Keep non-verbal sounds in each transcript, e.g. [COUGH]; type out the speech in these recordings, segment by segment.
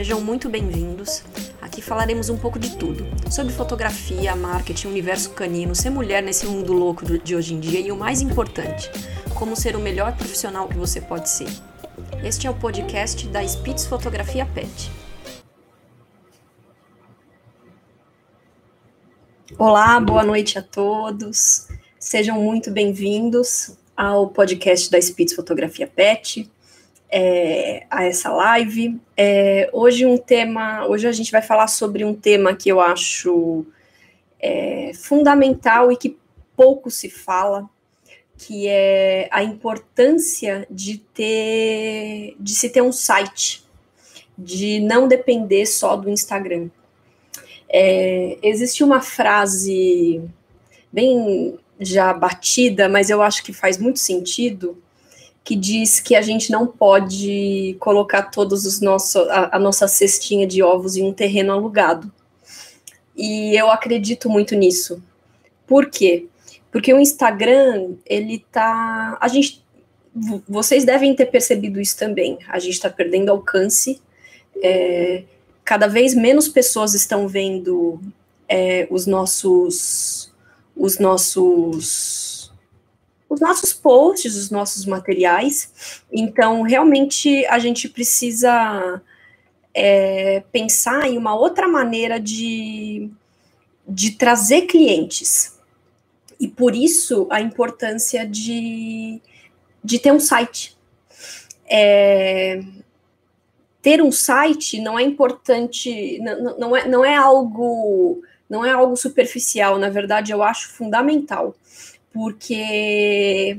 Sejam muito bem-vindos. Aqui falaremos um pouco de tudo: sobre fotografia, marketing, universo canino, ser mulher nesse mundo louco de hoje em dia e o mais importante, como ser o melhor profissional que você pode ser. Este é o podcast da Spitz Fotografia Pet. Olá, boa noite a todos. Sejam muito bem-vindos ao podcast da Spitz Fotografia Pet é, a essa live. É, hoje um tema, hoje a gente vai falar sobre um tema que eu acho é, fundamental e que pouco se fala, que é a importância de ter, de se ter um site, de não depender só do Instagram. É, existe uma frase bem já batida, mas eu acho que faz muito sentido, que diz que a gente não pode colocar todos os nossos a, a, nossa cestinha de ovos em um terreno alugado. E eu acredito muito nisso. Por quê? Porque o Instagram, ele tá, a gente vocês devem ter percebido isso também. A gente está perdendo alcance. É, cada vez menos pessoas estão vendo é, os nossos os nossos os nossos posts, os nossos materiais. Então, realmente, a gente precisa é, pensar em uma outra maneira de, de trazer clientes. E por isso a importância de, de ter um site. É, ter um site não é importante, não, não, é, não é algo não é algo superficial, na verdade eu acho fundamental porque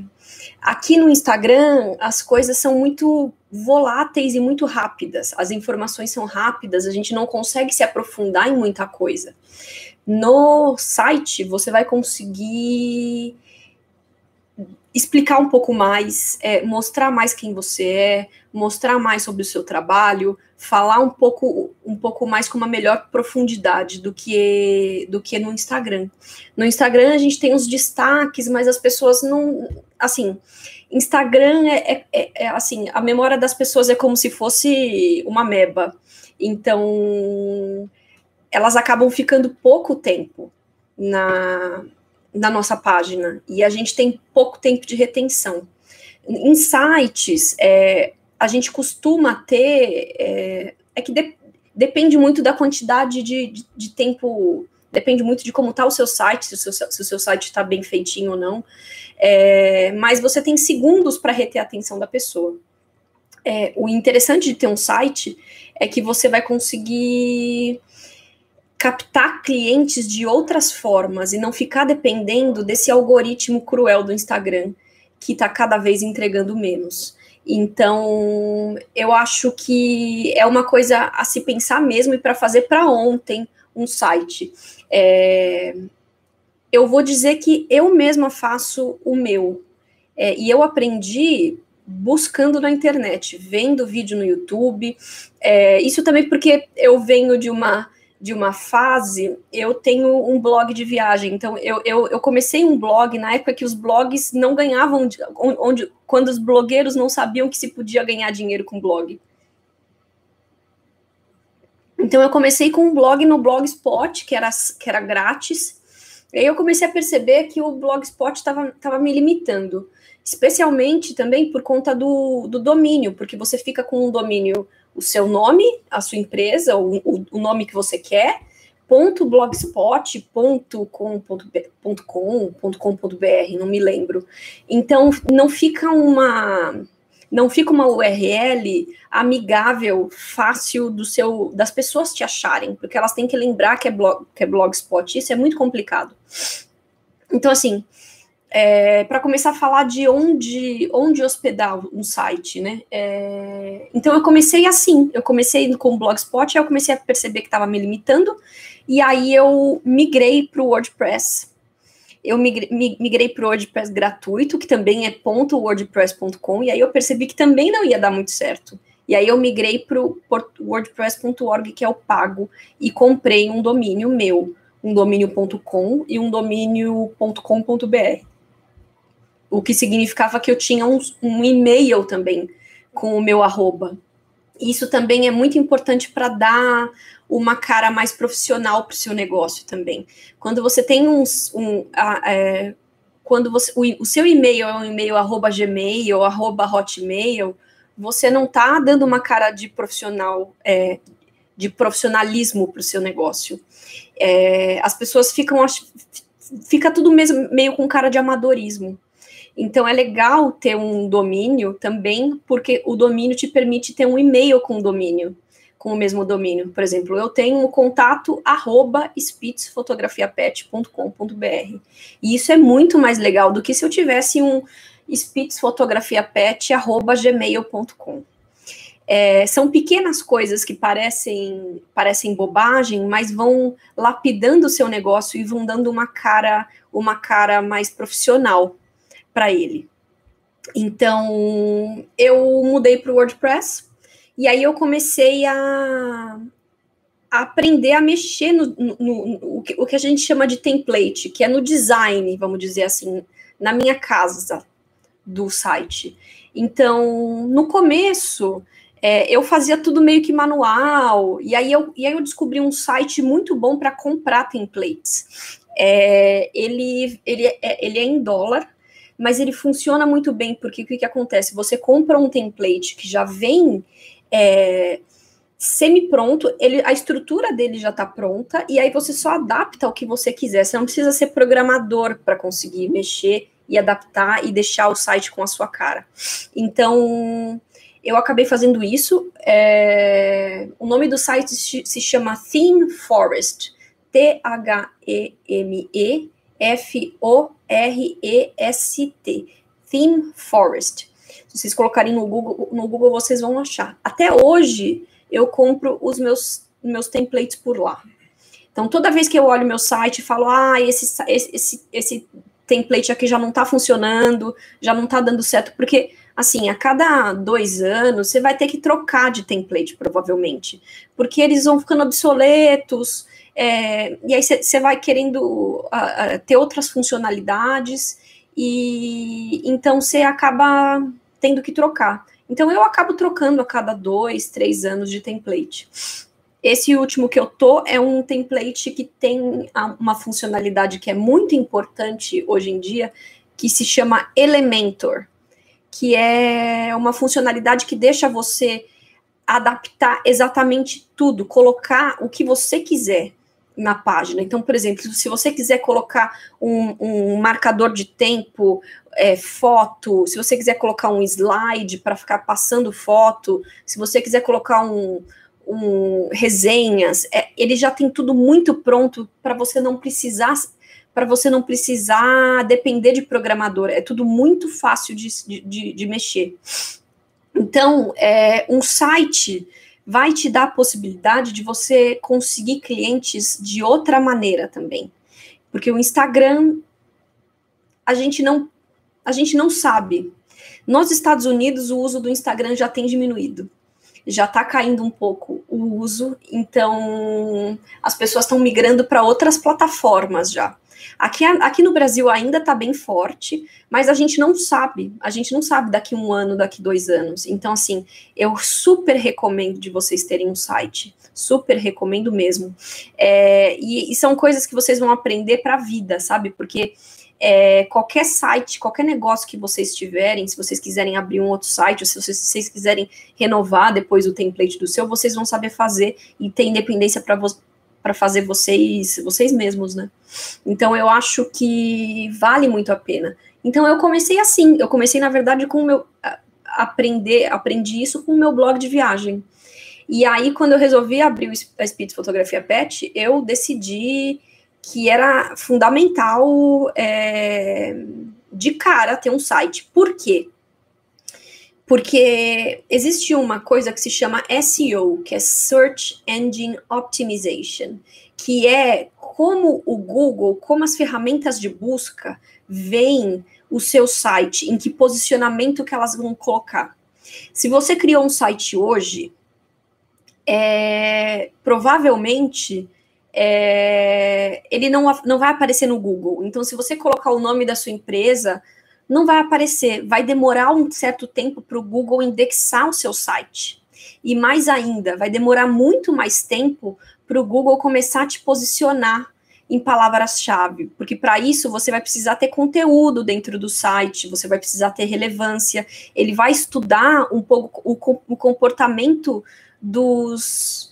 aqui no Instagram as coisas são muito voláteis e muito rápidas. As informações são rápidas, a gente não consegue se aprofundar em muita coisa. No site você vai conseguir explicar um pouco mais, é, mostrar mais quem você é, mostrar mais sobre o seu trabalho, falar um pouco, um pouco mais com uma melhor profundidade do que do que no Instagram. No Instagram a gente tem os destaques, mas as pessoas não, assim, Instagram é, é, é, é assim, a memória das pessoas é como se fosse uma meba. Então, elas acabam ficando pouco tempo na na nossa página e a gente tem pouco tempo de retenção. Em sites, é, a gente costuma ter. É, é que de, depende muito da quantidade de, de, de, tempo, depende muito de como está o seu site, se o seu, se o seu site está bem feitinho ou não. É, mas você tem segundos para reter a atenção da pessoa. É, o interessante de ter um site é que você vai conseguir captar clientes de outras formas e não ficar dependendo desse algoritmo cruel do Instagram que está cada vez entregando menos. Então, eu acho que é uma coisa a se pensar mesmo e para fazer para ontem um site. É, eu vou dizer que eu mesma faço o meu. É, e eu aprendi buscando na internet, vendo vídeo no YouTube. É, isso também porque eu venho de uma de uma fase, eu tenho um blog de viagem. Então, eu, eu, eu comecei um blog na época que os blogs não ganhavam, onde, quando os blogueiros não sabiam que se podia ganhar dinheiro com blog. Então, eu comecei com um blog no Blogspot, que era, que era grátis. E aí eu comecei a perceber que o Blogspot estava me limitando, especialmente também por conta do, do domínio, porque você fica com um domínio o seu nome, a sua empresa, o, o, nome que você quer, ponto blogspot, ponto com, ponto, ponto com, ponto com, ponto br, não me lembro. Então, não fica uma não fica uma URL amigável, fácil do seu das pessoas te acharem, porque elas têm que lembrar que é blog, que é blogspot, isso é muito complicado. Então, assim, é, para começar a falar de onde, onde hospedar um site, né? É, então eu comecei assim, eu comecei com o Blogspot, aí eu comecei a perceber que estava me limitando, e aí eu migrei para o WordPress. Eu migrei, para o WordPress gratuito, que também é .wordpress.com, e aí eu percebi que também não ia dar muito certo. E aí eu migrei para o wordpress.org, que é o pago, e comprei um domínio meu, um domínio.com e um domínio.com.br o que significava que eu tinha um, um e-mail também com o meu arroba. Isso também é muito importante para dar uma cara mais profissional para o seu negócio também. Quando você tem uns, um, a, é, quando você, o, o, seu e-mail é um e-mail arroba gmail ou arroba hotmail, você não está dando uma cara de profissional, é, de profissionalismo para o seu negócio. É, as pessoas ficam, fica tudo mesmo, meio com cara de amadorismo. Então é legal ter um domínio também, porque o domínio te permite ter um e-mail com o domínio, com o mesmo domínio. Por exemplo, eu tenho um contato arroba spitzfotografiapet.com.br. E isso é muito mais legal do que se eu tivesse um spitzfotografiapet.gmail.com. É, são pequenas coisas que parecem, parecem bobagem, mas vão lapidando o seu negócio e vão dando uma cara, uma cara mais profissional para ele. Então, eu mudei para o WordPress e aí eu comecei a, a aprender a mexer no, no, no, no, o que a gente chama de template, que é no design, vamos dizer assim, na minha casa do site. Então, no começo, é, eu fazia tudo meio que manual, e aí eu, e aí eu descobri um site muito bom para comprar templates. É, ele, ele, é, ele é em dólar, mas ele funciona muito bem, porque o que, que acontece? Você compra um template que já vem é, semi-pronto, ele, a estrutura dele já está pronta, e aí você só adapta o que você quiser. Você não precisa ser programador para conseguir mexer e adaptar e deixar o site com a sua cara. Então, eu acabei fazendo isso. É, o nome do site se chama Theme Forest. T-H-E-M-E F-O-R-E-S-T, Theme Forest. Se vocês colocarem no Google, no Google vocês vão achar. Até hoje eu compro os meus, meus templates por lá. Então, toda vez que eu olho meu site e falo, ah, esse, esse, esse template aqui já não está funcionando, já não está dando certo, porque, assim, a cada dois anos você vai ter que trocar de template, provavelmente, porque eles vão ficando obsoletos, é, e aí você vai querendo uh, uh, ter outras funcionalidades, e então você acaba tendo que trocar. Então eu acabo trocando a cada dois, três anos de template. Esse último que eu tô é um template que tem uma funcionalidade que é muito importante hoje em dia, que se chama Elementor, que é uma funcionalidade que deixa você adaptar exatamente tudo, colocar o que você quiser na página. Então, por exemplo, se você quiser colocar um, um marcador de tempo, é, foto, se você quiser colocar um slide para ficar passando foto, se você quiser colocar um, um resenhas, é, ele já tem tudo muito pronto para você não precisar para você não precisar depender de programador. É tudo muito fácil de, de, de mexer. Então, é, um site vai te dar a possibilidade de você conseguir clientes de outra maneira também. Porque o Instagram a gente não a gente não sabe. Nos Estados Unidos o uso do Instagram já tem diminuído. Já está caindo um pouco o uso, então as pessoas estão migrando para outras plataformas já. Aqui, aqui no Brasil ainda está bem forte, mas a gente não sabe. A gente não sabe daqui um ano, daqui dois anos. Então, assim, eu super recomendo de vocês terem um site. Super recomendo mesmo. É, e, e são coisas que vocês vão aprender para a vida, sabe? Porque é, qualquer site, qualquer negócio que vocês tiverem, se vocês quiserem abrir um outro site, ou se vocês, se vocês quiserem renovar depois o template do seu, vocês vão saber fazer e ter independência para para fazer vocês vocês mesmos, né? Então eu acho que vale muito a pena. Então eu comecei assim, eu comecei na verdade com o meu aprender, aprendi isso com o meu blog de viagem. E aí quando eu resolvi abrir a Speed Fotografia Pet, eu decidi que era fundamental é, de cara ter um site. Por quê? Porque existe uma coisa que se chama SEO, que é Search Engine Optimization, que é como o Google, como as ferramentas de busca veem o seu site, em que posicionamento que elas vão colocar. Se você criou um site hoje, é, provavelmente é, ele não, não vai aparecer no Google. Então, se você colocar o nome da sua empresa, não vai aparecer. Vai demorar um certo tempo para o Google indexar o seu site. E mais ainda, vai demorar muito mais tempo para o Google começar a te posicionar em palavras-chave, porque para isso você vai precisar ter conteúdo dentro do site, você vai precisar ter relevância, ele vai estudar um pouco o, o comportamento dos,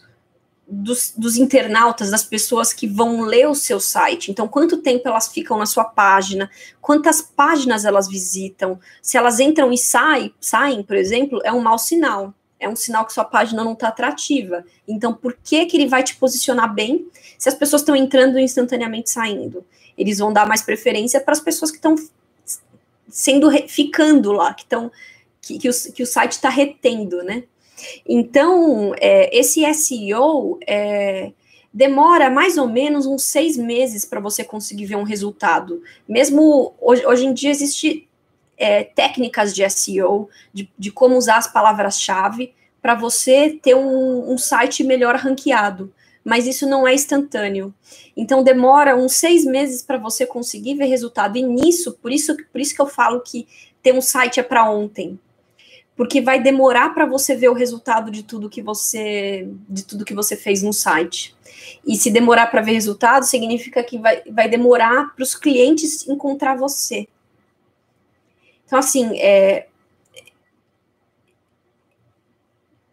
dos, dos, internautas, das pessoas que vão ler o seu site. Então, quanto tempo elas ficam na sua página, quantas páginas elas visitam, se elas entram e saem, saem, por exemplo, é um mau sinal é um sinal que sua página não está atrativa. Então, por que, que ele vai te posicionar bem se as pessoas estão entrando e instantaneamente saindo? Eles vão dar mais preferência para as pessoas que estão sendo ficando lá, que estão que, que, o, que o site está retendo, né? Então, é, esse SEO é, demora mais ou menos uns seis meses para você conseguir ver um resultado. Mesmo hoje, hoje em dia existe é, técnicas de SEO, de, de como usar as palavras-chave para você ter um, um, site melhor ranqueado. Mas isso não é instantâneo. Então demora uns seis meses para você conseguir ver resultado. E nisso, por isso, por isso que eu falo que ter um site é para ontem. Porque vai demorar para você ver o resultado de tudo que você de tudo que você fez no site. E se demorar para ver resultado, significa que vai, vai demorar para os clientes encontrar você. Então, assim, é,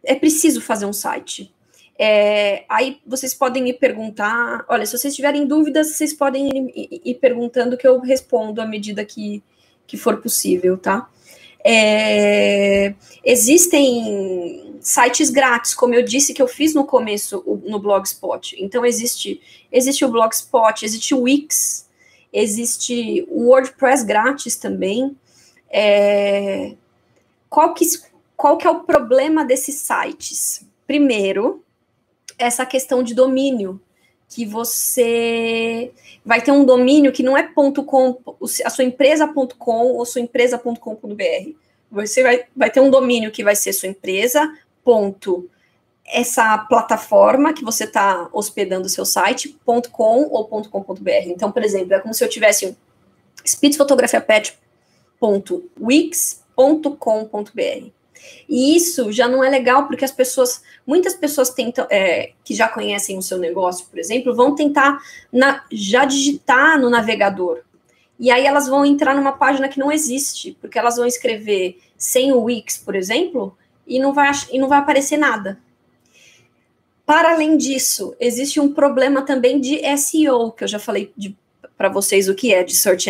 é preciso fazer um site. É, aí vocês podem me perguntar, olha, se vocês tiverem dúvidas, vocês podem ir, ir, ir perguntando que eu respondo à medida que, que for possível, tá? É, existem sites grátis, como eu disse que eu fiz no começo no Blogspot. Então existe, existe o Blogspot, existe o Wix, existe o WordPress grátis também. É, qual, que, qual que é o problema desses sites? Primeiro, essa questão de domínio, que você vai ter um domínio que não é .com, a sua empresa.com ou sua empresa.com.br. Você vai, vai ter um domínio que vai ser sua empresa, ponto, essa plataforma que você está hospedando o seu site, .com ou .com.br. Então, por exemplo, é como se eu tivesse um Spitz Fotografia Pet www.wix.com.br. E isso já não é legal porque as pessoas, muitas pessoas tentam, é, que já conhecem o seu negócio, por exemplo, vão tentar na, já digitar no navegador. E aí elas vão entrar numa página que não existe, porque elas vão escrever sem o Wix, por exemplo, e não vai, e não vai aparecer nada. Para além disso, existe um problema também de SEO, que eu já falei para vocês o que é de Search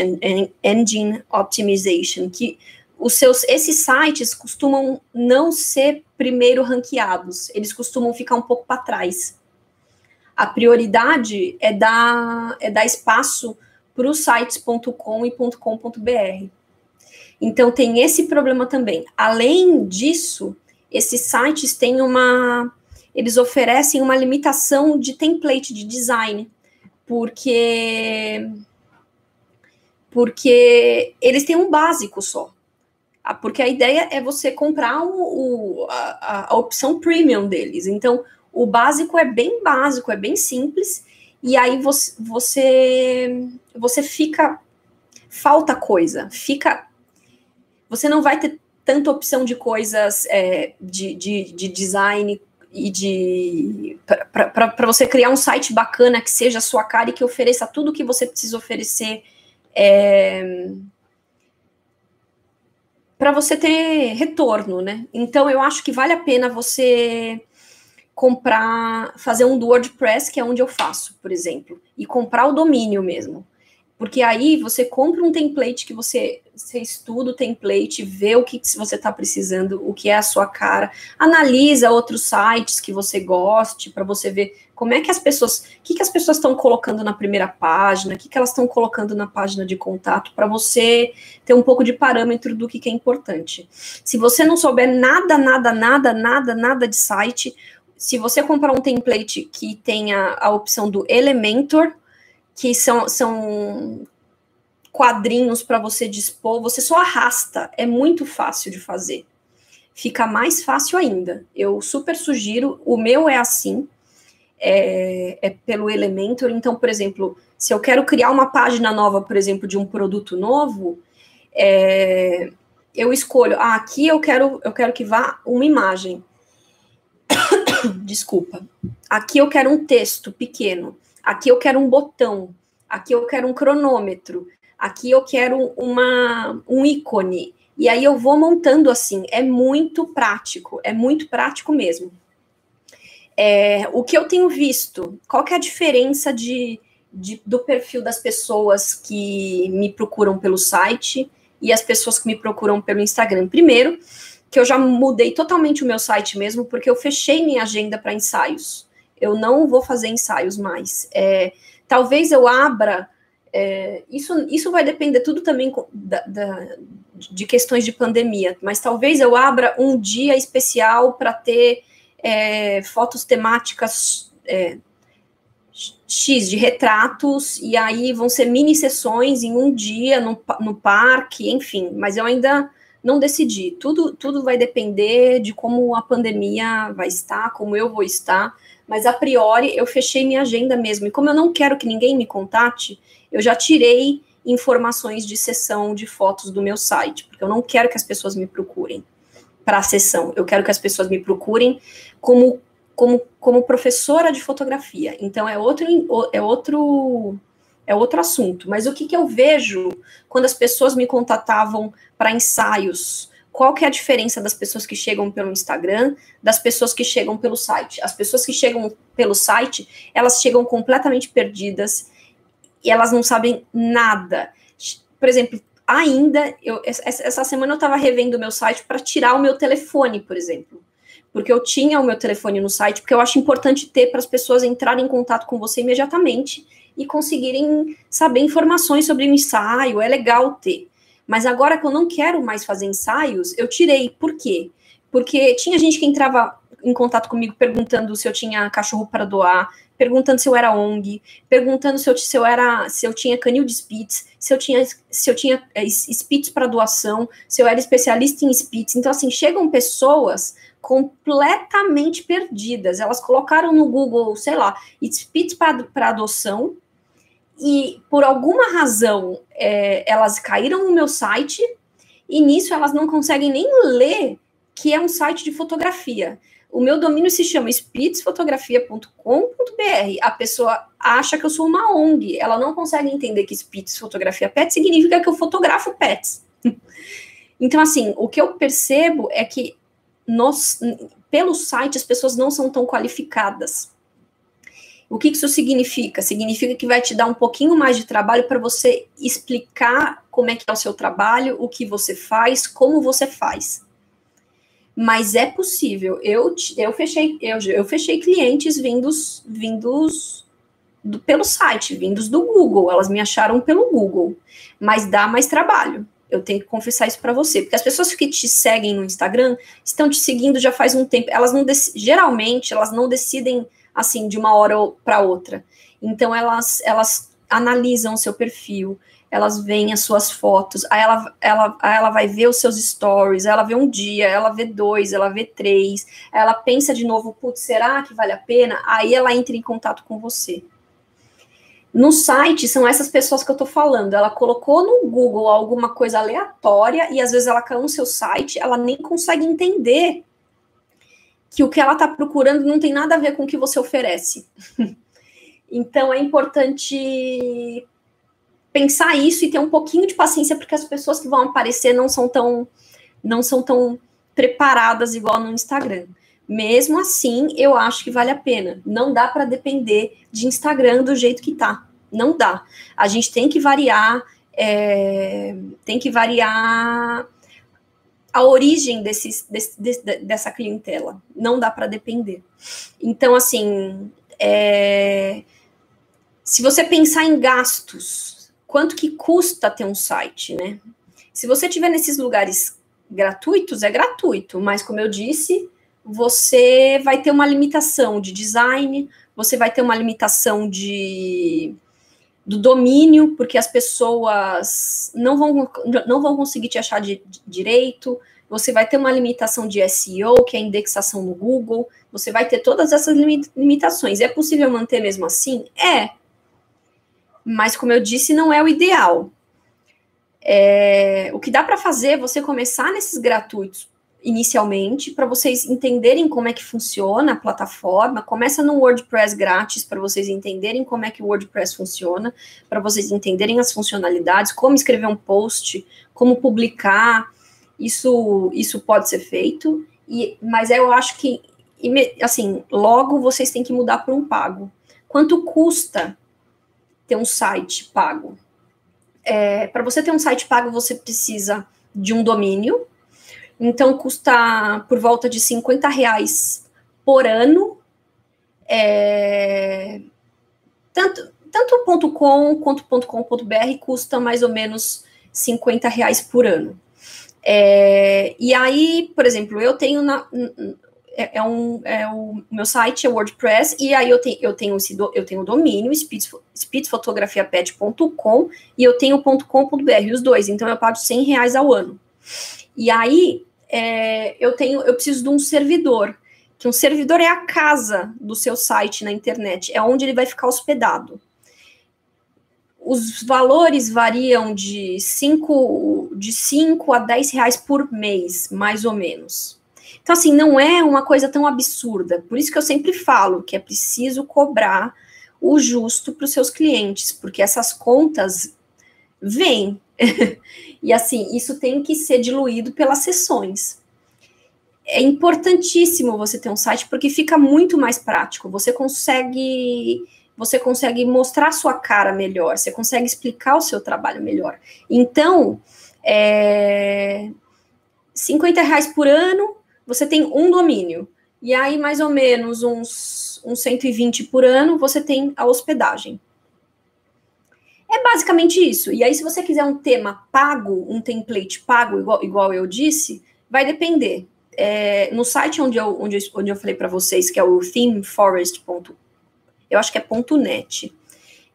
Engine Optimization, que os seus esses sites costumam não ser primeiro ranqueados, eles costumam ficar um pouco para trás. A prioridade é dar, é dar espaço para os sites.com e .com.br. Então tem esse problema também. Além disso, esses sites têm uma eles oferecem uma limitação de template de design porque porque eles têm um básico só. Ah, porque a ideia é você comprar o, o a, a, opção premium deles. Então, o básico é bem básico, é bem simples, e aí você, você, você fica. Falta coisa, fica. Você não vai ter tanta opção de coisas é, de, de, de design e de para você criar um site bacana que seja a sua cara e que ofereça tudo o que você precisa oferecer é, para você ter retorno, né? Então eu acho que vale a pena você comprar, fazer um do WordPress, que é onde eu faço, por exemplo, e comprar o domínio mesmo. Porque aí você compra um template que você, você estuda o template, vê o que você está precisando, o que é a sua cara, analisa outros sites que você goste para você ver como é que as pessoas, o que, que as pessoas estão colocando na primeira página, o que, que elas estão colocando na página de contato, para você ter um pouco de parâmetro do que, que é importante. Se você não souber nada, nada, nada, nada, nada de site, se você comprar um template que tenha a opção do Elementor, que são, são quadrinhos para você dispor, você só arrasta, é muito fácil de fazer. Fica mais fácil ainda. Eu super sugiro, o meu é assim, é, é, pelo Elementor. Então, por exemplo, se eu quero criar uma página nova, por exemplo, de um produto novo, é, eu escolho, ah, aqui eu quero, eu quero que vá uma imagem. [COUGHS] Desculpa. Aqui eu quero um texto pequeno. Aqui eu quero um botão, aqui eu quero um cronômetro, aqui eu quero uma, um ícone. E aí eu vou montando assim. É muito prático, é muito prático mesmo. É, o que eu tenho visto, qual que é a diferença de, de, do perfil das pessoas que me procuram pelo site e as pessoas que me procuram pelo Instagram? Primeiro, que eu já mudei totalmente o meu site mesmo, porque eu fechei minha agenda para ensaios eu não vou fazer ensaios mais. É, talvez eu abra. É, isso, isso vai depender tudo também da, da, de questões de pandemia, mas talvez eu abra um dia especial para ter é, fotos temáticas é, X de retratos, e aí vão ser mini sessões em um dia no, no parque, enfim, mas eu ainda não decidi. Tudo, tudo vai depender de como a pandemia vai estar, como eu vou estar mas a priori eu fechei minha agenda mesmo. E como eu não quero que ninguém me contate, eu já tirei informações de sessão de fotos do meu site, porque eu não quero que as pessoas me procurem para a sessão. Eu quero que as pessoas me procurem como como, como professora de fotografia. Então é outro é outro é outro assunto. Mas o que, que eu vejo quando as pessoas me contatavam para ensaios qual que é a diferença das pessoas que chegam pelo Instagram das pessoas que chegam pelo site? As pessoas que chegam pelo site, elas chegam completamente perdidas e elas não sabem nada. Por exemplo, ainda, eu, essa semana eu estava revendo o meu site para tirar o meu telefone, por exemplo. Porque eu tinha o meu telefone no site, porque eu acho importante ter para as pessoas entrarem em contato com você imediatamente e conseguirem saber informações sobre o ensaio, é legal ter. Mas agora que eu não quero mais fazer ensaios, eu tirei. Por quê? Porque tinha gente que entrava em contato comigo perguntando se eu tinha cachorro para doar, perguntando se eu era ONG, perguntando se eu, se eu era se eu tinha canil de Spitz, se eu tinha se eu tinha é, Spitz para doação, se eu era especialista em Spitz. Então assim, chegam pessoas completamente perdidas. Elas colocaram no Google, sei lá, Spitz para adoção e por alguma razão é, elas caíram no meu site e nisso elas não conseguem nem ler que é um site de fotografia. O meu domínio se chama spitzfotografia.com.br. A pessoa acha que eu sou uma ONG. Ela não consegue entender que Spitz Fotografia Pets significa que eu fotografo pets. [LAUGHS] então, assim, o que eu percebo é que nós, pelo site as pessoas não são tão qualificadas. O que isso significa? Significa que vai te dar um pouquinho mais de trabalho para você explicar como é que é o seu trabalho, o que você faz, como você faz. Mas é possível. Eu, eu fechei eu, eu fechei clientes vindos vindos do, pelo site, vindos do Google. Elas me acharam pelo Google. Mas dá mais trabalho. Eu tenho que confessar isso para você, porque as pessoas que te seguem no Instagram estão te seguindo já faz um tempo. Elas não geralmente elas não decidem assim, de uma hora para outra. Então, elas, elas analisam o seu perfil, elas veem as suas fotos, aí ela, ela, aí ela vai ver os seus stories, ela vê um dia, ela vê dois, ela vê três, ela pensa de novo, putz, será que vale a pena? Aí ela entra em contato com você. No site, são essas pessoas que eu tô falando. Ela colocou no Google alguma coisa aleatória e às vezes ela caiu no seu site, ela nem consegue entender que o que ela está procurando não tem nada a ver com o que você oferece. [LAUGHS] então é importante pensar isso e ter um pouquinho de paciência, porque as pessoas que vão aparecer não são tão não são tão preparadas igual no Instagram. Mesmo assim, eu acho que vale a pena. Não dá para depender de Instagram do jeito que tá. Não dá. A gente tem que variar, é, tem que variar a origem desses, desse, dessa clientela. Não dá para depender. Então, assim, é, se você pensar em gastos, quanto que custa ter um site, né? Se você tiver nesses lugares gratuitos, é gratuito, mas como eu disse, você vai ter uma limitação de design, você vai ter uma limitação de do domínio, porque as pessoas não vão, não vão conseguir te achar de, de direito, você vai ter uma limitação de SEO, que é a indexação no Google, você vai ter todas essas limitações. É possível manter mesmo assim? É. Mas, como eu disse, não é o ideal. É, o que dá para fazer é você começar nesses gratuitos inicialmente, para vocês entenderem como é que funciona a plataforma. Começa no WordPress grátis para vocês entenderem como é que o WordPress funciona, para vocês entenderem as funcionalidades, como escrever um post, como publicar. Isso, isso pode ser feito, e, mas eu acho que, assim, logo vocês têm que mudar para um pago. Quanto custa ter um site pago? É, para você ter um site pago, você precisa de um domínio, então, custa por volta de 50 reais por ano. É, tanto, tanto ponto .com quanto ponto .com.br custa mais ou menos 50 reais por ano. É, e aí, por exemplo, eu tenho na, é, é, um, é o meu site é WordPress, e aí eu tenho, eu tenho, esse do, eu tenho o domínio, speedfotografiapet.com, e eu tenho .com.br, os dois, então eu pago 100 reais ao ano. E aí, é, eu tenho, eu preciso de um servidor, que um servidor é a casa do seu site na internet, é onde ele vai ficar hospedado. Os valores variam de 5 de cinco a 10 reais por mês, mais ou menos. Então, assim, não é uma coisa tão absurda. Por isso que eu sempre falo que é preciso cobrar o justo para os seus clientes, porque essas contas vêm. [LAUGHS] e assim, isso tem que ser diluído pelas sessões. É importantíssimo você ter um site porque fica muito mais prático. Você consegue você consegue mostrar sua cara melhor, você consegue explicar o seu trabalho melhor. Então, é, 50 reais por ano, você tem um domínio. E aí, mais ou menos, uns, uns 120 por ano, você tem a hospedagem. É basicamente isso. E aí, se você quiser um tema pago, um template pago, igual, igual eu disse, vai depender. É, no site onde eu, onde, onde eu falei para vocês, que é o themeforest. Eu acho que é ponto .net.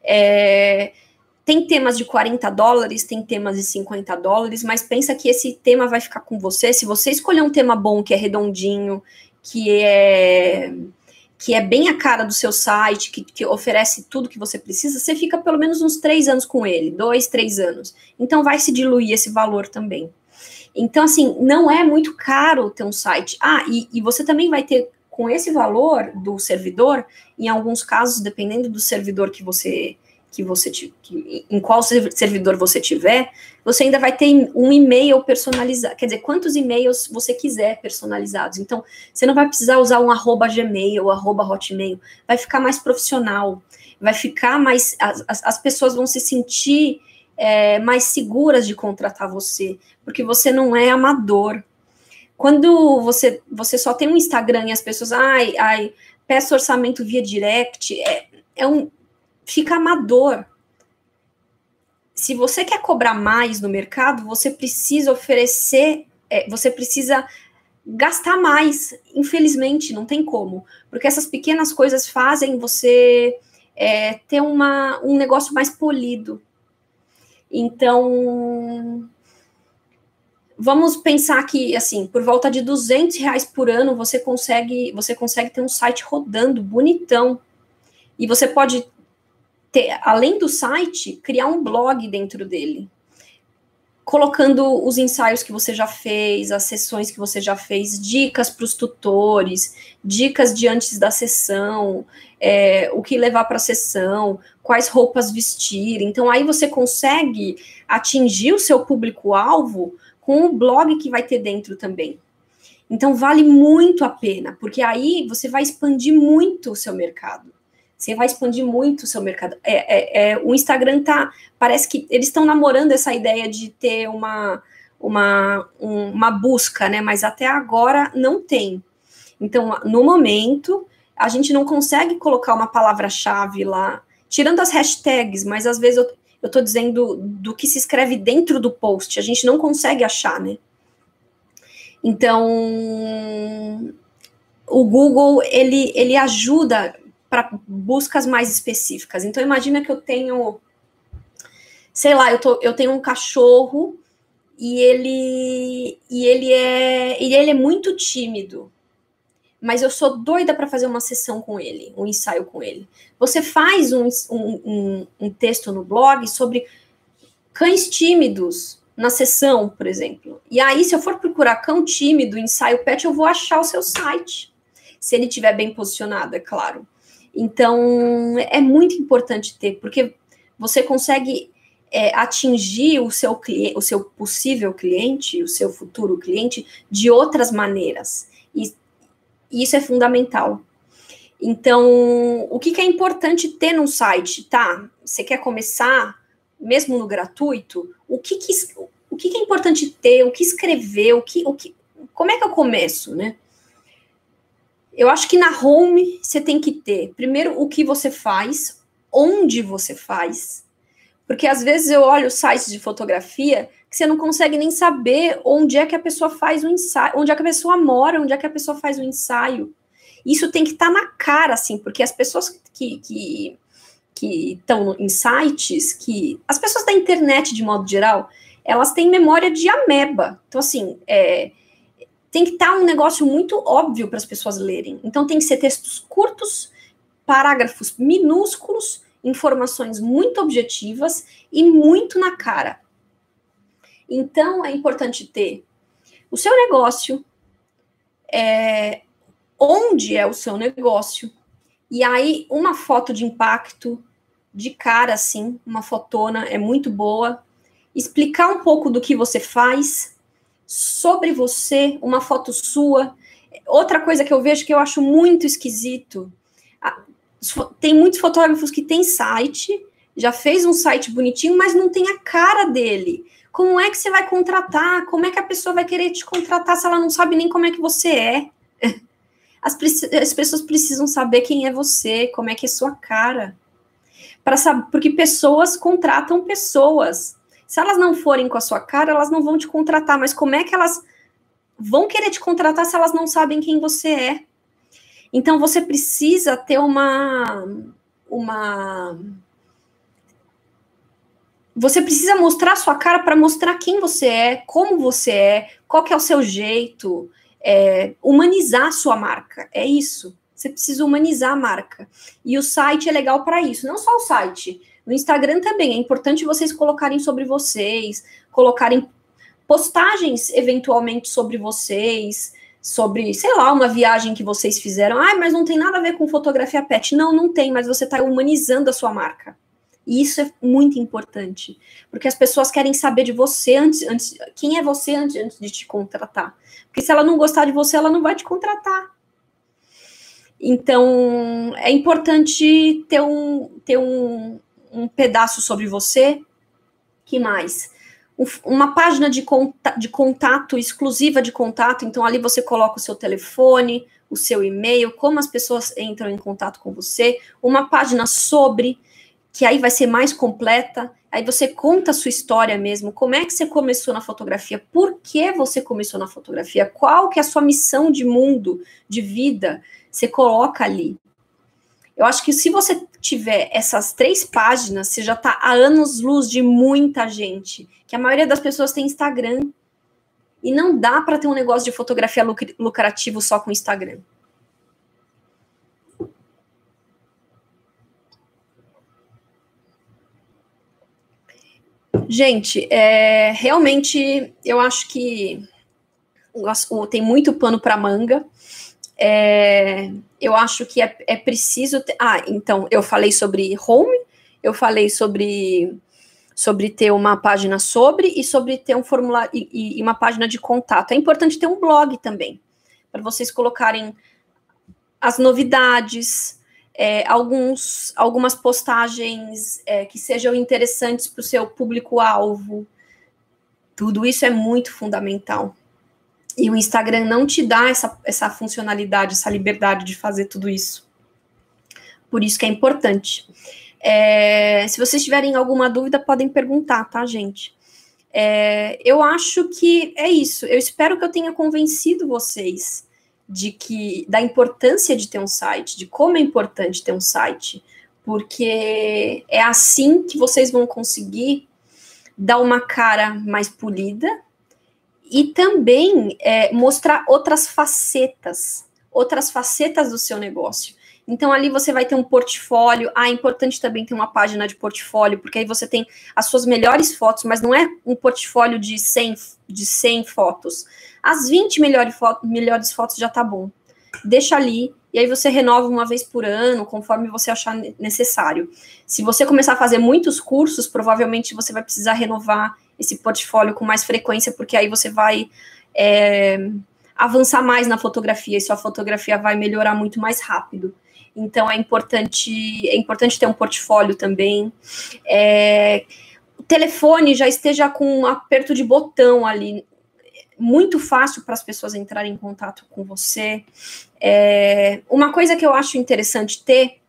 É, tem temas de 40 dólares, tem temas de 50 dólares, mas pensa que esse tema vai ficar com você. Se você escolher um tema bom, que é redondinho, que é que é bem a cara do seu site, que, que oferece tudo que você precisa, você fica pelo menos uns três anos com ele, dois, três anos. Então vai se diluir esse valor também. Então, assim, não é muito caro ter um site. Ah, e, e você também vai ter com esse valor do servidor, em alguns casos, dependendo do servidor que você que você que, em qual servidor você tiver, você ainda vai ter um e-mail personalizado. Quer dizer, quantos e-mails você quiser personalizados. Então, você não vai precisar usar um arroba Gmail, arroba Hotmail. Vai ficar mais profissional. Vai ficar mais. As, as pessoas vão se sentir é, mais seguras de contratar você, porque você não é amador. Quando você, você só tem um Instagram e as pessoas, ai, ai, peço orçamento via direct, é, é um fica amador. Se você quer cobrar mais no mercado, você precisa oferecer, é, você precisa gastar mais. Infelizmente, não tem como, porque essas pequenas coisas fazem você é, ter uma, um negócio mais polido. Então, vamos pensar que, assim, por volta de 200 reais por ano, você consegue, você consegue ter um site rodando bonitão. E você pode ter, além do site, criar um blog dentro dele, colocando os ensaios que você já fez, as sessões que você já fez, dicas para os tutores, dicas de antes da sessão, é, o que levar para a sessão, quais roupas vestir. Então, aí você consegue atingir o seu público-alvo com o blog que vai ter dentro também. Então, vale muito a pena, porque aí você vai expandir muito o seu mercado. Você vai expandir muito o seu mercado. É, é, é o Instagram tá. Parece que eles estão namorando essa ideia de ter uma, uma, um, uma busca, né? Mas até agora não tem. Então, no momento, a gente não consegue colocar uma palavra-chave lá, tirando as hashtags, mas às vezes eu, eu dizendo do que se escreve dentro do post, a gente não consegue achar, né? Então, o Google, ele, ele ajuda para buscas mais específicas. Então, imagina que eu tenho, sei lá, eu, tô, eu tenho um cachorro e ele, e ele é, e ele é muito tímido mas eu sou doida para fazer uma sessão com ele, um ensaio com ele. Você faz um, um, um, texto no blog sobre cães tímidos na sessão, por exemplo. E aí, se eu for procurar cão tímido, ensaio pet, eu vou achar o seu site. Se ele estiver bem posicionado, é claro. Então, é muito importante ter, porque você consegue é, atingir o seu, o seu possível cliente, o seu futuro cliente, de outras maneiras. E e isso é fundamental. Então, o que, que é importante ter no site? Tá, você quer começar, mesmo no gratuito, o que, que, o que, que é importante ter, o que escrever, o que, o que, como é que eu começo, né? Eu acho que na home você tem que ter, primeiro, o que você faz, onde você faz, porque às vezes eu olho sites de fotografia que você não consegue nem saber onde é que a pessoa faz o ensaio, onde é que a pessoa mora, onde é que a pessoa faz o ensaio. Isso tem que estar tá na cara, assim, porque as pessoas que, que que estão em sites que as pessoas da internet de modo geral elas têm memória de ameba então assim é, tem que estar tá um negócio muito óbvio para as pessoas lerem então tem que ser textos curtos parágrafos minúsculos informações muito objetivas e muito na cara então, é importante ter o seu negócio, é, onde é o seu negócio, e aí uma foto de impacto, de cara, assim, uma fotona é muito boa. Explicar um pouco do que você faz, sobre você, uma foto sua. Outra coisa que eu vejo que eu acho muito esquisito, tem muitos fotógrafos que têm site, já fez um site bonitinho, mas não tem a cara dele. Como é que você vai contratar? Como é que a pessoa vai querer te contratar se ela não sabe nem como é que você é? [LAUGHS] As, as pessoas precisam saber quem é você, como é que é sua cara. Saber, porque pessoas contratam pessoas. Se elas não forem com a sua cara, elas não vão te contratar, mas como é que elas vão querer te contratar se elas não sabem quem você é? Então você precisa ter uma uma você precisa mostrar sua cara para mostrar quem você é, como você é, qual que é o seu jeito, é, humanizar a sua marca. É isso. Você precisa humanizar a marca. E o site é legal para isso. Não só o site. No Instagram também é importante vocês colocarem sobre vocês, colocarem postagens eventualmente sobre vocês, sobre, sei lá, uma viagem que vocês fizeram. Ah, mas não tem nada a ver com fotografia pet. Não, não tem, mas você está humanizando a sua marca. E isso é muito importante, porque as pessoas querem saber de você antes, antes quem é você antes, antes de te contratar. Porque se ela não gostar de você, ela não vai te contratar. Então, é importante ter um, ter um, um pedaço sobre você. Que mais? uma página de, contato, de contato exclusiva de contato. Então, ali você coloca o seu telefone, o seu e-mail, como as pessoas entram em contato com você. Uma página sobre que aí vai ser mais completa. Aí você conta a sua história mesmo, como é que você começou na fotografia, por que você começou na fotografia, qual que é a sua missão de mundo, de vida, você coloca ali. Eu acho que se você tiver essas três páginas, você já está a anos luz de muita gente, que a maioria das pessoas tem Instagram. E não dá para ter um negócio de fotografia lucrativo só com Instagram. Gente, é, realmente eu acho que tem muito pano para manga. É, eu acho que é, é preciso. Ter, ah, então, eu falei sobre home, eu falei sobre sobre ter uma página sobre e sobre ter um formulário e, e uma página de contato. É importante ter um blog também, para vocês colocarem as novidades, é, alguns, algumas postagens é, que sejam interessantes para o seu público-alvo. Tudo isso é muito fundamental. E o Instagram não te dá essa, essa funcionalidade, essa liberdade de fazer tudo isso. Por isso que é importante. É, se vocês tiverem alguma dúvida, podem perguntar, tá, gente? É, eu acho que é isso. Eu espero que eu tenha convencido vocês de que da importância de ter um site, de como é importante ter um site, porque é assim que vocês vão conseguir dar uma cara mais polida e também é, mostrar outras facetas, outras facetas do seu negócio. Então, ali você vai ter um portfólio. Ah, é importante também ter uma página de portfólio, porque aí você tem as suas melhores fotos, mas não é um portfólio de 100, de 100 fotos. As 20 melhores, fotos, melhores fotos já tá bom. Deixa ali, e aí você renova uma vez por ano, conforme você achar necessário. Se você começar a fazer muitos cursos, provavelmente você vai precisar renovar esse portfólio com mais frequência, porque aí você vai. É, avançar mais na fotografia e sua fotografia vai melhorar muito mais rápido. Então é importante, é importante ter um portfólio também. É, o telefone já esteja com um aperto de botão ali, muito fácil para as pessoas entrarem em contato com você. É, uma coisa que eu acho interessante ter,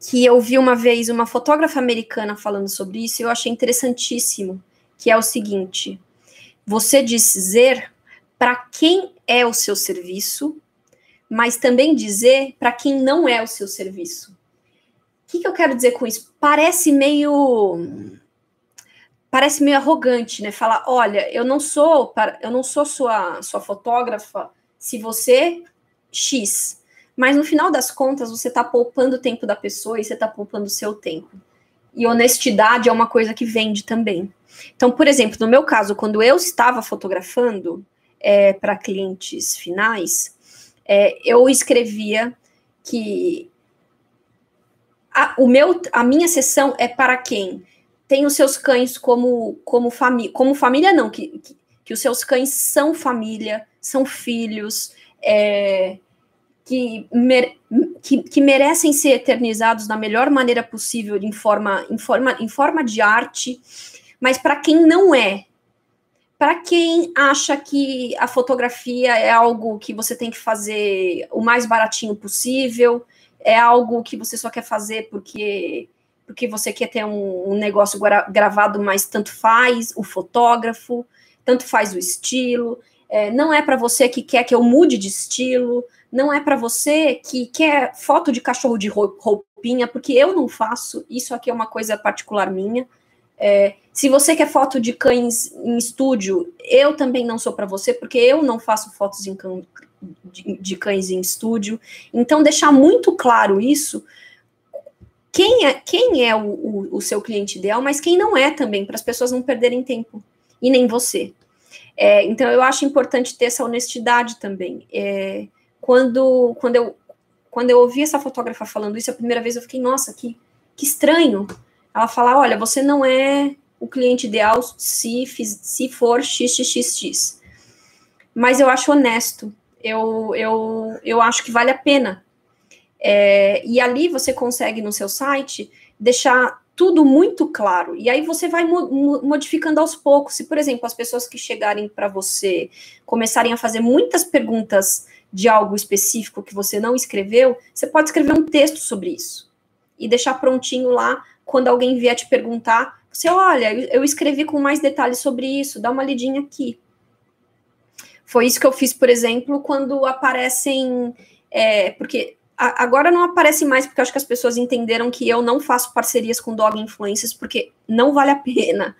que eu vi uma vez uma fotógrafa americana falando sobre isso, e eu achei interessantíssimo, que é o seguinte: você dizer para quem é o seu serviço mas também dizer para quem não é o seu serviço. O que, que eu quero dizer com isso? Parece meio parece meio arrogante, né? Falar, olha, eu não sou eu não sou sua sua fotógrafa se você X. Mas no final das contas, você está poupando o tempo da pessoa e você está poupando o seu tempo. E honestidade é uma coisa que vende também. Então, por exemplo, no meu caso, quando eu estava fotografando é, para clientes finais, é, eu escrevia que a, o meu, a minha sessão é para quem tem os seus cães como, como família, como família não, que, que, que, os seus cães são família, são filhos, é, que, mer, que, que, merecem ser eternizados da melhor maneira possível, em forma, em forma, em forma de arte, mas para quem não é, para quem acha que a fotografia é algo que você tem que fazer o mais baratinho possível, é algo que você só quer fazer porque porque você quer ter um, um negócio gravado, mas tanto faz o fotógrafo, tanto faz o estilo. É, não é para você que quer que eu mude de estilo, não é para você que quer foto de cachorro de roupinha, porque eu não faço. Isso aqui é uma coisa particular minha. É, se você quer foto de cães em estúdio, eu também não sou para você, porque eu não faço fotos de, de, cães em estúdio. Então, deixar muito claro isso. Quem é, quem é o, o, o seu cliente ideal, mas quem não é também, para as pessoas não perderem tempo. E nem você. É, então, eu acho importante ter essa honestidade também. É, quando, quando, eu, quando eu ouvi essa fotógrafa falando isso a primeira vez, eu fiquei, nossa, que, que estranho ela fala: olha, você não é o cliente ideal se, se for XXXX. Mas eu acho honesto, eu, eu, eu acho que vale a pena. É, e ali você consegue no seu site deixar tudo muito claro. E aí você vai mo modificando aos poucos. Se, por exemplo, as pessoas que chegarem para você começarem a fazer muitas perguntas de algo específico que você não escreveu, você pode escrever um texto sobre isso e deixar prontinho lá quando alguém vier te perguntar, você olha, eu escrevi com mais detalhes sobre isso, dá uma lidinha aqui. Foi isso que eu fiz, por exemplo, quando aparecem. É, porque agora não aparece mais, porque acho que as pessoas entenderam que eu não faço parcerias com dog influencers, porque não vale a pena.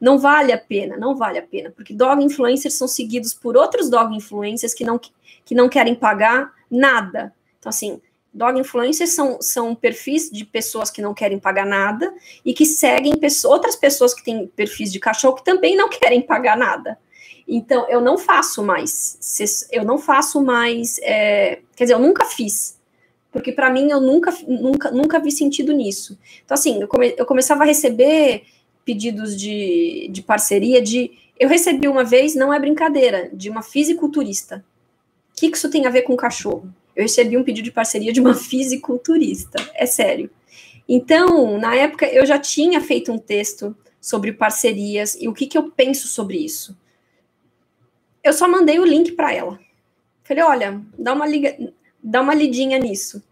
Não vale a pena, não vale a pena. Porque dog influencers são seguidos por outros dog influencers que não, que não querem pagar nada. Então, assim, Dog influencers são, são perfis de pessoas que não querem pagar nada e que seguem pessoas, outras pessoas que têm perfis de cachorro que também não [LAUGHS] querem pagar nada. Então, eu não faço mais. Eu não faço mais. É, quer dizer, eu nunca fiz. Porque para mim eu nunca, nunca, nunca vi sentido nisso. Então, assim, eu, come, eu começava a receber pedidos de, de parceria de. Eu recebi uma vez, não é brincadeira, de uma fisiculturista. O que, que isso tem a ver com cachorro? Eu recebi um pedido de parceria de uma [LAUGHS] fisiculturista, é sério. Então, na época, eu já tinha feito um texto sobre parcerias e o que, que eu penso sobre isso. Eu só mandei o link para ela. Falei, olha, dá uma, liga, dá uma lidinha nisso.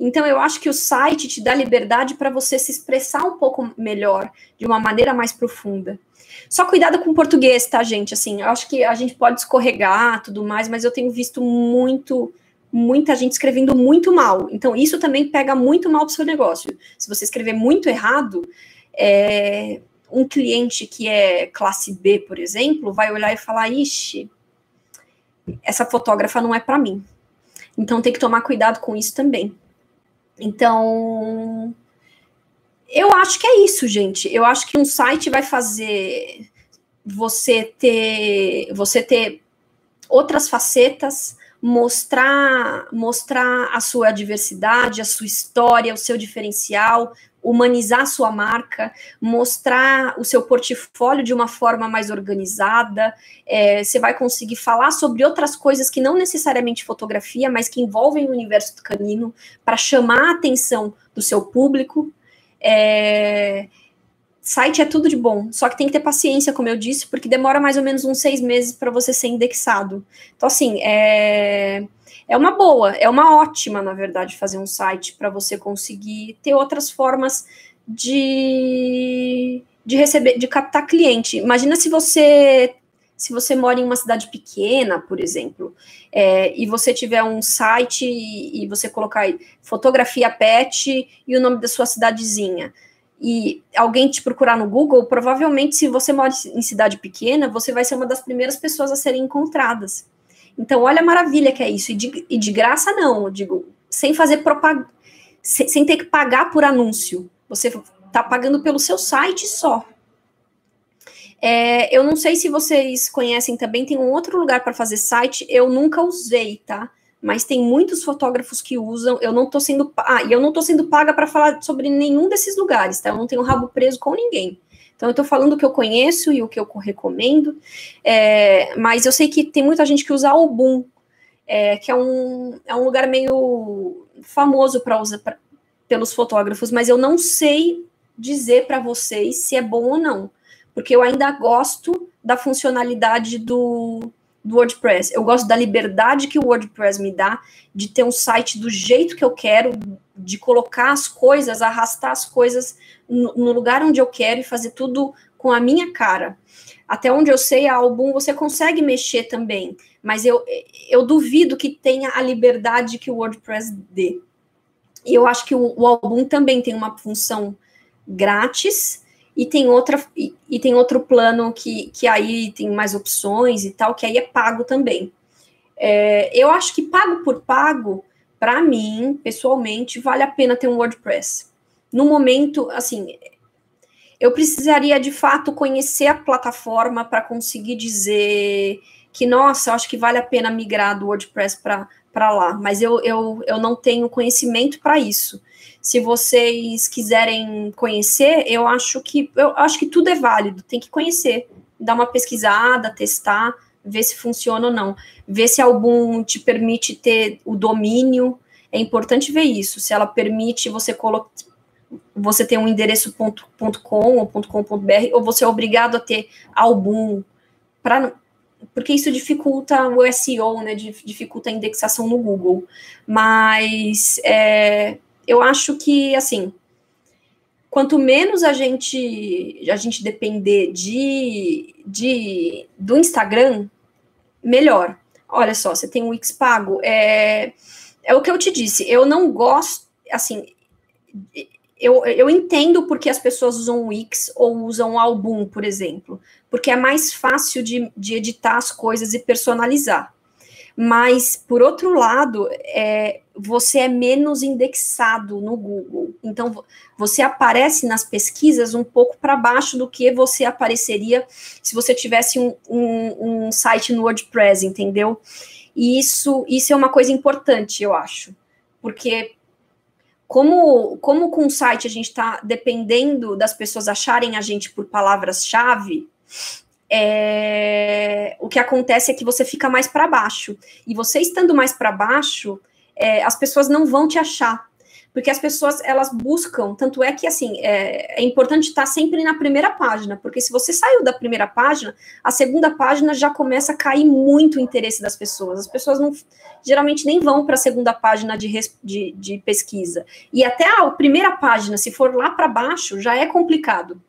Então, eu acho que o site te dá liberdade para você se expressar um pouco melhor, de uma maneira mais profunda. Só cuidado com o português, tá, gente? Assim, eu acho que a gente pode escorregar tudo mais, mas eu tenho visto muito, muita gente escrevendo muito mal. Então, isso também pega muito mal para o seu negócio. Se você escrever muito errado, é, um cliente que é classe B, por exemplo, vai olhar e falar: ixi, essa fotógrafa não é para mim. Então, tem que tomar cuidado com isso também. Então, eu acho que é isso, gente. Eu acho que um site vai fazer você ter você ter outras facetas, mostrar mostrar a sua diversidade, a sua história, o seu diferencial, humanizar sua marca, mostrar o seu portfólio de uma forma mais organizada. É, você vai conseguir falar sobre outras coisas que não necessariamente fotografia, mas que envolvem o universo do canino, para chamar a atenção do seu público. É, site é tudo de bom, só que tem que ter paciência, como eu disse, porque demora mais ou menos uns seis meses para você ser indexado. Então, assim, é é uma boa, é uma ótima, na verdade, fazer um site para você conseguir ter outras formas de, de receber, de captar cliente. Imagina se você se você mora em uma cidade pequena, por exemplo, é, e você tiver um site e, e, você colocar fotografia pet e o nome da sua cidadezinha, e alguém te procurar no Google, provavelmente, se você mora em cidade pequena, você vai ser uma das primeiras pessoas a serem encontradas. Então, olha a maravilha que é isso. E de, e de graça, não, digo, sem fazer propaganda, sem, sem ter que pagar por anúncio. Você está pagando pelo seu site só. É, eu não sei se vocês conhecem também, tem um outro lugar para fazer site, eu nunca usei, tá? Mas tem muitos fotógrafos que usam. Eu não estou sendo. Ah, e eu não tô sendo paga para falar sobre nenhum desses lugares, tá? Eu não tenho rabo preso com ninguém. Então, eu estou falando o que eu conheço e o que eu recomendo, é, mas eu sei que tem muita gente que usa Album, é, que é um, é um lugar meio famoso para usar pra, pelos fotógrafos, mas eu não sei dizer para vocês se é bom ou não, porque eu ainda gosto da funcionalidade do, do WordPress. Eu gosto da liberdade que o WordPress me dá de ter um site do jeito que eu quero, de colocar as coisas, arrastar as coisas no, no lugar onde eu quero e fazer tudo com a minha cara. Até onde eu sei, a álbum você consegue mexer também, mas eu, eu duvido que tenha a liberdade que o WordPress dê. E eu acho que o, o álbum também tem uma função grátis e tem outra e, e, tem outro plano que, que aí tem mais opções e tal, que aí é pago também. É, eu acho que pago por pago, para mim, pessoalmente, vale a pena ter um WordPress no momento, assim, eu precisaria de fato conhecer a plataforma para conseguir dizer que, nossa, eu acho que vale a pena migrar do WordPress para lá, mas eu, eu, eu não tenho conhecimento para isso. Se vocês quiserem conhecer, eu acho que eu acho que tudo é válido, tem que conhecer, dar uma pesquisada, testar, ver se funciona ou não, ver se algum te permite ter o domínio. É importante ver isso, se ela permite você colocar você tem um endereço .com ou .com.br, ou você é obrigado a ter álbum, para porque isso dificulta o SEO, né, dificulta a indexação no Google. Mas é, eu acho que, assim, quanto menos a gente, a gente depender de, de, do Instagram, melhor. Olha só, você tem o Wix pago, é, é o que eu te disse, eu não gosto, assim, eu, eu entendo porque as pessoas usam o Wix ou usam o Album, por exemplo, porque é mais fácil de, de editar as coisas e personalizar. Mas, por outro lado, é, você é menos indexado no Google. Então, você aparece nas pesquisas um pouco para baixo do que você apareceria se você tivesse um, um, um site no WordPress, entendeu? E isso, isso é uma coisa importante, eu acho. Porque como, como com o site a gente está dependendo das pessoas acharem a gente por palavras-chave, é, o que acontece é que você fica mais para baixo. E você estando mais para baixo, é, as pessoas não vão te achar porque as pessoas elas buscam, tanto é que assim é, é, importante estar sempre na primeira página, porque se você saiu da primeira página, a segunda página já começa a cair muito o interesse das pessoas. As pessoas não geralmente nem vão para a segunda página de, de, de, pesquisa. E até a primeira página, se for lá para baixo, já é complicado.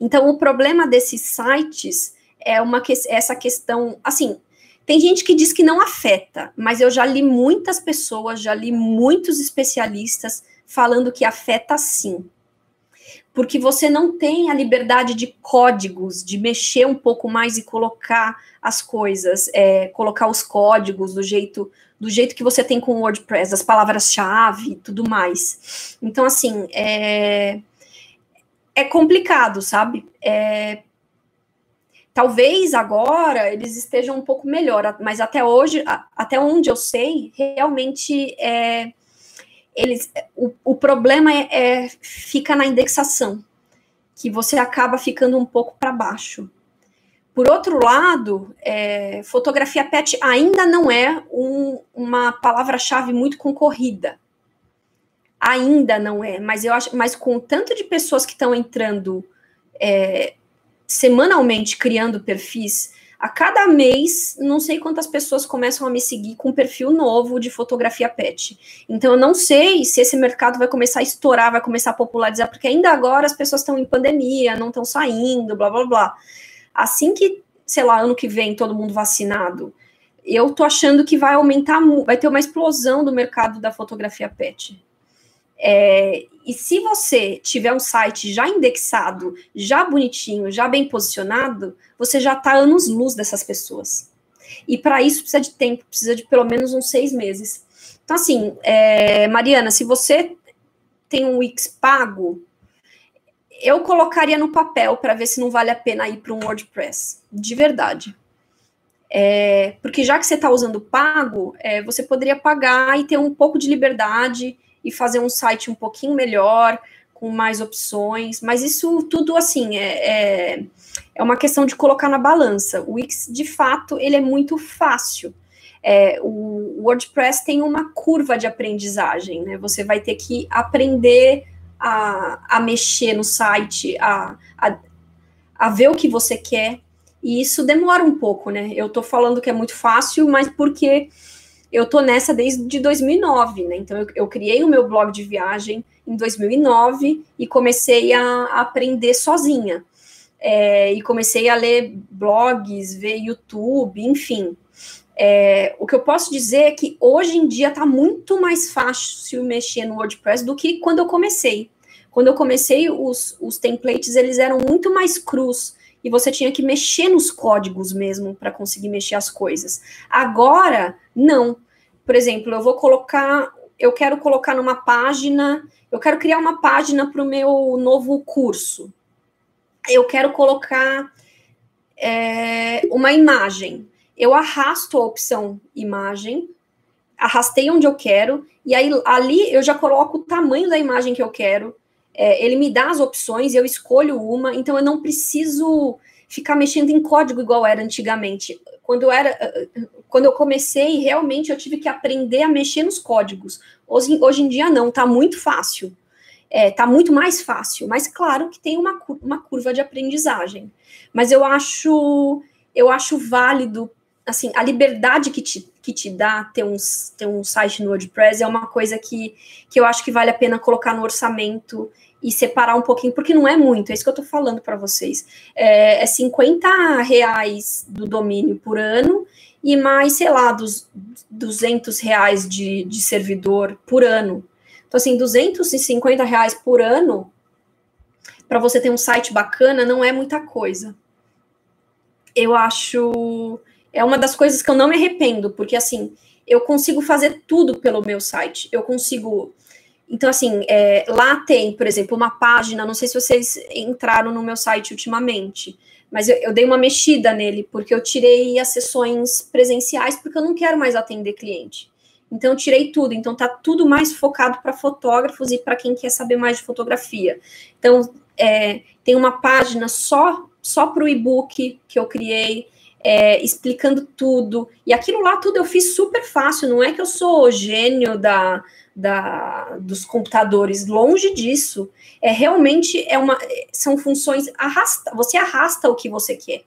Então, o problema desses sites é uma essa questão, assim, tem gente que diz que não afeta, mas eu já li muitas pessoas, já li muitos especialistas falando que afeta sim. Porque você não tem a liberdade de códigos, de mexer um pouco mais e colocar as coisas, é, colocar os códigos do jeito do jeito que você tem com o WordPress, as palavras-chave e tudo mais. Então, assim, é, é complicado, sabe? É, Talvez agora eles estejam um pouco melhor, mas até hoje, até onde eu sei, realmente é, eles, o, o problema é, é, fica na indexação, que você acaba ficando um pouco para baixo. Por outro lado, é, fotografia pet ainda não é um, uma palavra-chave muito concorrida. Ainda não é, mas eu acho, mas com o tanto de pessoas que estão entrando é, semanalmente criando perfis. A cada mês, não sei quantas pessoas começam a me seguir com um perfil novo de fotografia pet. Então, eu não sei se esse mercado vai começar a estourar, vai começar a popularizar, porque ainda agora as pessoas estão em pandemia, não estão saindo, blá blá blá. Assim que, sei lá, ano que vem todo mundo vacinado, eu tô achando que vai aumentar, vai ter uma explosão do mercado da fotografia pet. É, e se você tiver um site já indexado, já bonitinho, já bem posicionado, você já está anos luz dessas pessoas. E para isso precisa de tempo, precisa de pelo menos uns seis meses. Então, assim, é, Mariana, se você tem um Wix pago, eu colocaria no papel para ver se não vale a pena ir para um WordPress, de verdade. É, porque já que você está usando pago, é, você poderia pagar e ter um pouco de liberdade e fazer um site um pouquinho melhor, com mais opções, mas isso tudo, assim, é, é, é uma questão de colocar na balança. O Wix, de fato, ele é muito fácil. É, o WordPress tem uma curva de aprendizagem, né? Você vai ter que aprender a, a mexer no site, a, a, a ver o que você quer, e isso demora um pouco, né? Eu tô falando que é muito fácil, mas porque eu tô nessa desde 2009, né? Então eu, eu, criei o meu blog de viagem em 2009 e comecei a, a aprender sozinha. É, e comecei a ler blogs, ver YouTube, enfim. É, o que eu posso dizer é que hoje em dia está muito mais fácil mexer no WordPress do que quando eu comecei. Quando eu comecei, os, os templates eles eram muito mais crus e você tinha que mexer nos códigos mesmo para conseguir mexer as coisas. Agora, não. Por exemplo, eu vou colocar, eu quero colocar numa página, eu quero criar uma página para o meu novo curso. Eu quero colocar é, uma imagem. Eu arrasto a opção imagem, arrastei onde eu quero, e aí ali eu já coloco o tamanho da imagem que eu quero, é, ele me dá as opções, eu escolho uma, então eu não preciso ficar mexendo em código igual era antigamente. Quando eu era, quando eu comecei, realmente eu tive que aprender a mexer nos códigos. Hoje, hoje em dia não, tá muito fácil. É, tá muito mais fácil, mas claro que tem uma, uma curva de aprendizagem. Mas eu acho, eu acho válido, assim, a liberdade que te, que te dá ter um, ter um site no WordPress é uma coisa que, que eu acho que vale a pena colocar no orçamento e separar um pouquinho, porque não é muito, é isso que eu estou falando para vocês. É, é 50 reais do domínio por ano e mais, sei lá, dos 200 reais de, de servidor por ano. Então, assim, 250 reais por ano para você ter um site bacana não é muita coisa. Eu acho. É uma das coisas que eu não me arrependo, porque assim, eu consigo fazer tudo pelo meu site. Eu consigo então, assim, é, lá tem, por exemplo, uma página, não sei se vocês entraram no meu site ultimamente, mas eu, eu, dei uma mexida nele, porque eu tirei as sessões presenciais, porque eu não quero mais atender cliente. Então, eu tirei tudo. Então, tá tudo mais focado para fotógrafos e para quem quer saber mais de fotografia. Então, é, tem uma página só, só para o e-book que eu criei. é, explicando tudo. E aquilo lá tudo eu fiz super fácil, não é que eu sou gênio da, da, dos computadores, longe disso. É realmente é uma são funções arrasta, você arrasta o que você quer.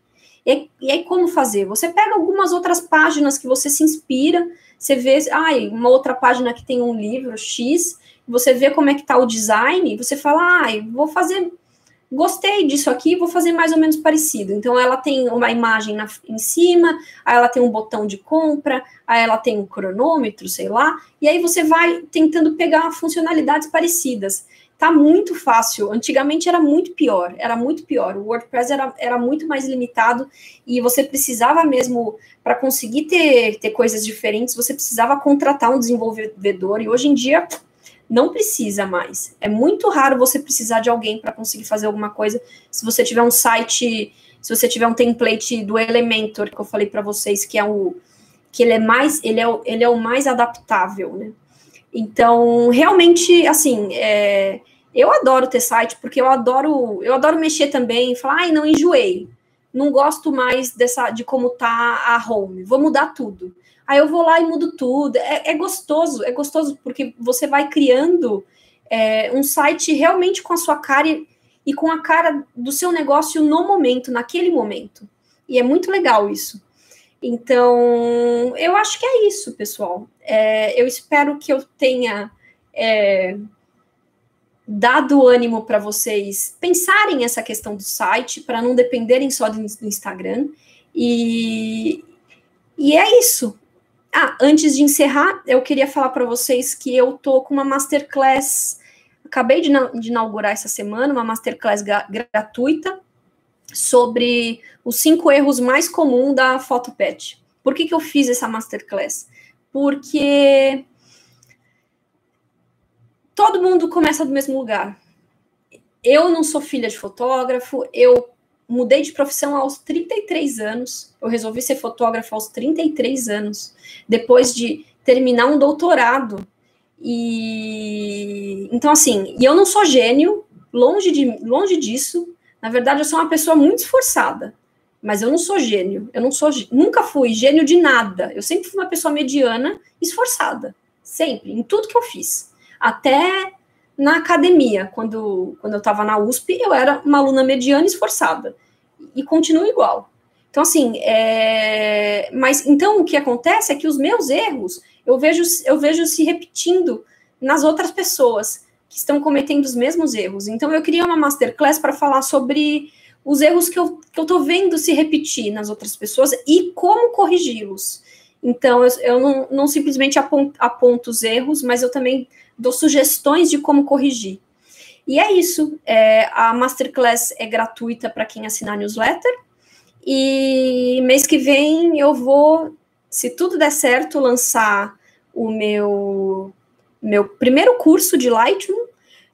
E, e aí como fazer? Você pega algumas outras páginas que você se inspira, você vê, ai, uma outra página que tem um livro X, você vê como é que tá o design, você fala, ai, vou fazer gostei disso aqui, vou fazer mais ou menos parecido. Então, ela tem uma imagem na, em cima, aí ela tem um botão de compra, aí ela tem um cronômetro, sei lá, e aí você vai tentando pegar funcionalidades parecidas. Tá muito fácil. Antigamente era muito pior, era muito pior. O WordPress era, era muito mais limitado e você precisava mesmo, para conseguir ter, ter coisas diferentes, você precisava contratar um desenvolvedor, e hoje em dia não precisa mais. É muito raro você precisar de alguém para conseguir fazer alguma coisa. Se você tiver um site, se você tiver um template do Elementor que eu falei para vocês que é o que ele é mais, ele é, o, ele é o mais adaptável, né? Então, realmente, assim, é, eu adoro ter site porque eu adoro, eu adoro mexer também, falar, ai, não enjoei, não gosto mais dessa de como tá a home, vou mudar tudo. Aí eu vou lá e mudo tudo. É, é gostoso, é gostoso porque você vai criando é, um site realmente com a sua cara e, e com a cara do seu negócio no momento, naquele momento. E é muito legal isso. Então, eu acho que é isso, pessoal. É, eu espero que eu tenha é, dado ânimo para vocês pensarem essa questão do site, para não dependerem só do, Instagram. E, e é isso. Ah, antes de encerrar, eu queria falar para vocês que eu tô com uma masterclass, acabei de, de inaugurar essa semana, uma masterclass gratuita sobre os cinco erros mais comuns da FotoPet. Por que, que eu fiz essa masterclass? Porque todo mundo começa do mesmo lugar. Eu não sou filha de fotógrafo, eu mudei de profissão aos 33 anos. Eu resolvi ser fotógrafa aos 33 anos, depois de terminar um doutorado. E então assim, e eu não sou gênio, longe de longe disso. Na verdade, eu sou uma pessoa muito esforçada, mas eu não sou gênio. Eu não sou nunca fui gênio de nada. Eu sempre fui uma pessoa mediana, esforçada, sempre em tudo que eu fiz. Até na academia, quando, quando eu estava na USP, eu era uma aluna mediana esforçada. E continuo igual. Então, assim, é... mas então o que acontece é que os meus erros eu vejo, eu vejo se repetindo nas outras pessoas que estão cometendo os mesmos erros. Então, eu queria uma masterclass para falar sobre os erros que eu, tô vendo se repetir nas outras pessoas e como corrigi-los. Então, eu, eu não, não simplesmente aponto, aponto os erros, mas eu também dou sugestões de como corrigir. E é isso. É, a Masterclass é gratuita para quem assinar a newsletter. E mês que vem eu vou, se tudo der certo, lançar o meu, meu primeiro curso de Lightroom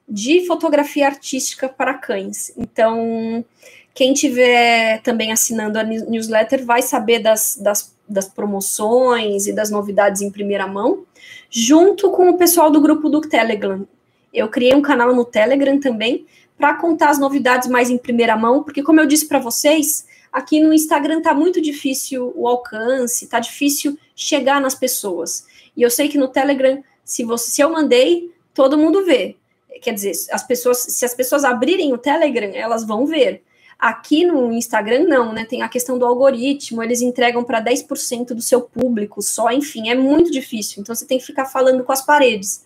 de fotografia artística para cães. Então, quem tiver também assinando a newsletter vai saber das, das, das promoções e das novidades em primeira mão junto com o pessoal do grupo do Telegram. Eu criei um canal no Telegram também para contar as novidades mais em primeira mão, porque como eu disse para vocês, aqui no Instagram tá muito difícil o alcance, tá difícil chegar nas pessoas. E eu sei que no Telegram, se você se eu mandei, todo mundo vê. Quer dizer, as pessoas, se as pessoas abrirem o Telegram, elas vão ver. Aqui no Instagram, não, né? Tem a questão do algoritmo, eles entregam para 10% do seu público só, enfim, é muito difícil. Então, você tem que ficar falando com as paredes.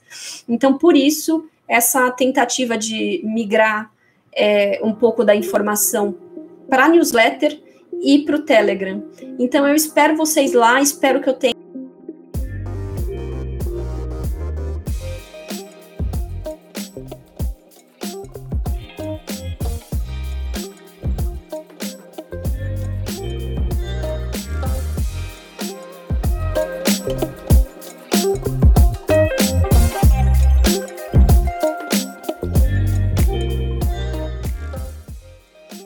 Então, por isso, essa tentativa de migrar é, um pouco da informação para newsletter e para o Telegram. Então, eu espero vocês lá, espero que eu tenha.